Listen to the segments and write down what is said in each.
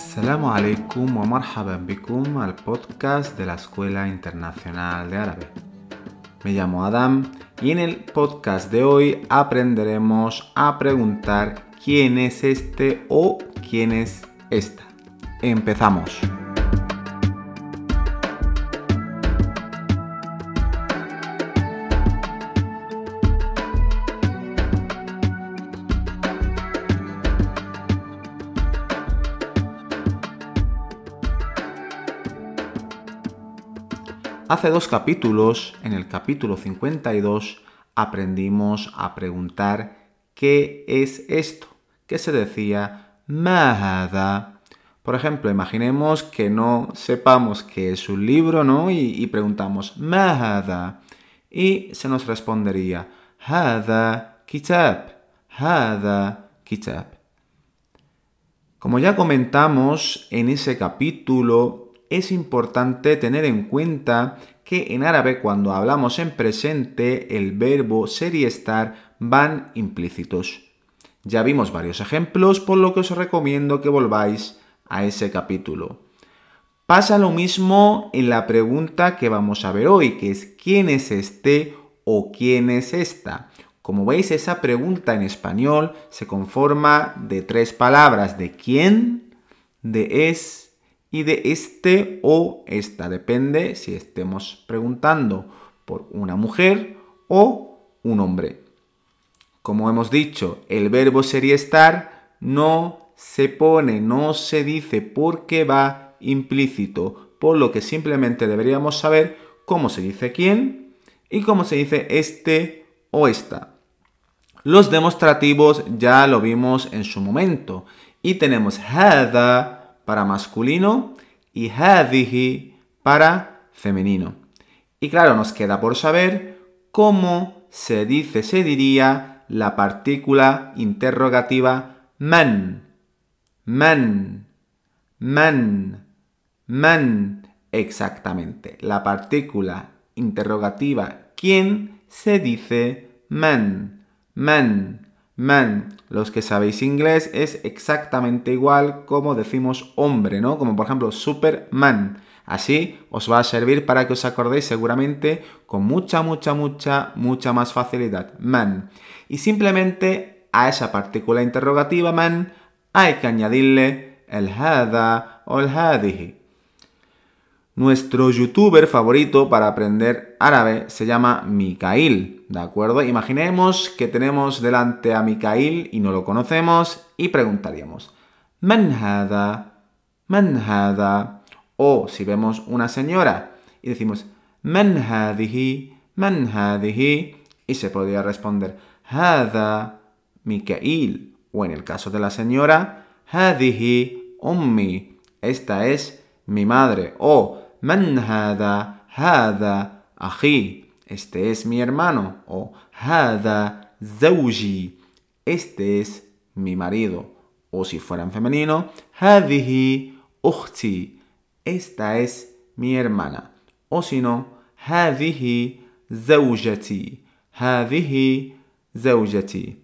Assalamu alaikum wa marhaban bikum al podcast de la Escuela Internacional de Árabe. Me llamo Adam y en el podcast de hoy aprenderemos a preguntar quién es este o quién es esta. Empezamos. Hace dos capítulos, en el capítulo 52, aprendimos a preguntar ¿qué es esto? ¿Qué se decía mahada. Por ejemplo, imaginemos que no sepamos qué es un libro, ¿no? Y, preguntamos mahada. Y se nos respondería hada kitab, hada kitab. Como ya comentamos en ese capítulo, es importante tener en cuenta que en árabe cuando hablamos en presente el verbo ser y estar van implícitos. Ya vimos varios ejemplos, por lo que os recomiendo que volváis a ese capítulo. Pasa lo mismo en la pregunta que vamos a ver hoy, que es ¿quién es este o quién es esta? Como veis, esa pregunta en español se conforma de tres palabras, de quién, de es y de este o esta. Depende si estemos preguntando por una mujer o un hombre. Como hemos dicho, el verbo sería estar no se pone, no se dice porque va implícito, por lo que simplemente deberíamos saber cómo se dice quién y cómo se dice este o esta. Los demostrativos ya lo vimos en su momento y tenemos hada para masculino y hadhihi para femenino. Y claro, nos queda por saber cómo se dice, se diría la partícula interrogativa man. Man. Man. Man. Exactamente. La partícula interrogativa quién se dice man. Man. Man los que sabéis inglés, es exactamente igual como decimos hombre, ¿no? Como por ejemplo Superman. Así os va a servir para que os acordéis seguramente con mucha, mucha, mucha, mucha más facilidad. Man. Y simplemente a esa partícula interrogativa man hay que añadirle el hada o el hadihi. Nuestro youtuber favorito para aprender árabe se llama Mikail, ¿de acuerdo? Imaginemos que tenemos delante a Mikail y no lo conocemos y preguntaríamos Man hada? Man hada? O si vemos una señora y decimos Man hadihi? Man hadihi? Y se podría responder Hada Mikail. O en el caso de la señora Hadihi ummi. Esta es mi madre. O Man hada, hada, ají. Este es mi hermano. O hada, zawji. Este es mi marido. O si fuera en femenino, hadihi, ukhti. Esta es mi hermana. O si no, hadihi, zawjati. Hadihi, zawjati.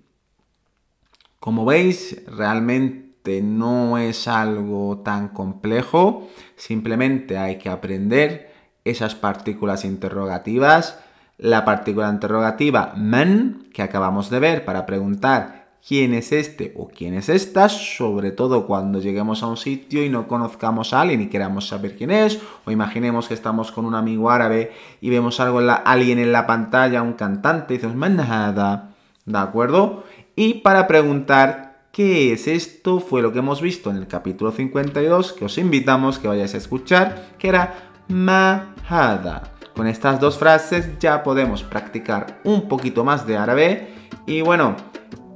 Como veis, realmente no es algo tan complejo, simplemente hay que aprender esas partículas interrogativas. La partícula interrogativa man, que acabamos de ver para preguntar quién es este o quién es esta, sobre todo cuando lleguemos a un sitio y no conozcamos a alguien y queramos saber quién es, o imaginemos que estamos con un amigo árabe y vemos algo en alguien en la pantalla, un cantante, y decimos manada, ¿de acuerdo? Y para preguntar ¿Qué es esto? Fue lo que hemos visto en el capítulo 52, que os invitamos que vayáis a escuchar, que era Mahada. Con estas dos frases ya podemos practicar un poquito más de árabe. Y bueno,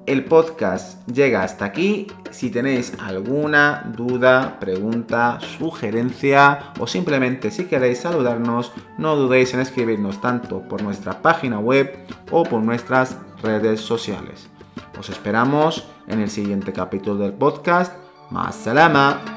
el podcast llega hasta aquí. Si tenéis alguna duda, pregunta, sugerencia o simplemente si queréis saludarnos, no dudéis en escribirnos tanto por nuestra página web o por nuestras redes sociales. Os esperamos en el siguiente capítulo del podcast. Más salama.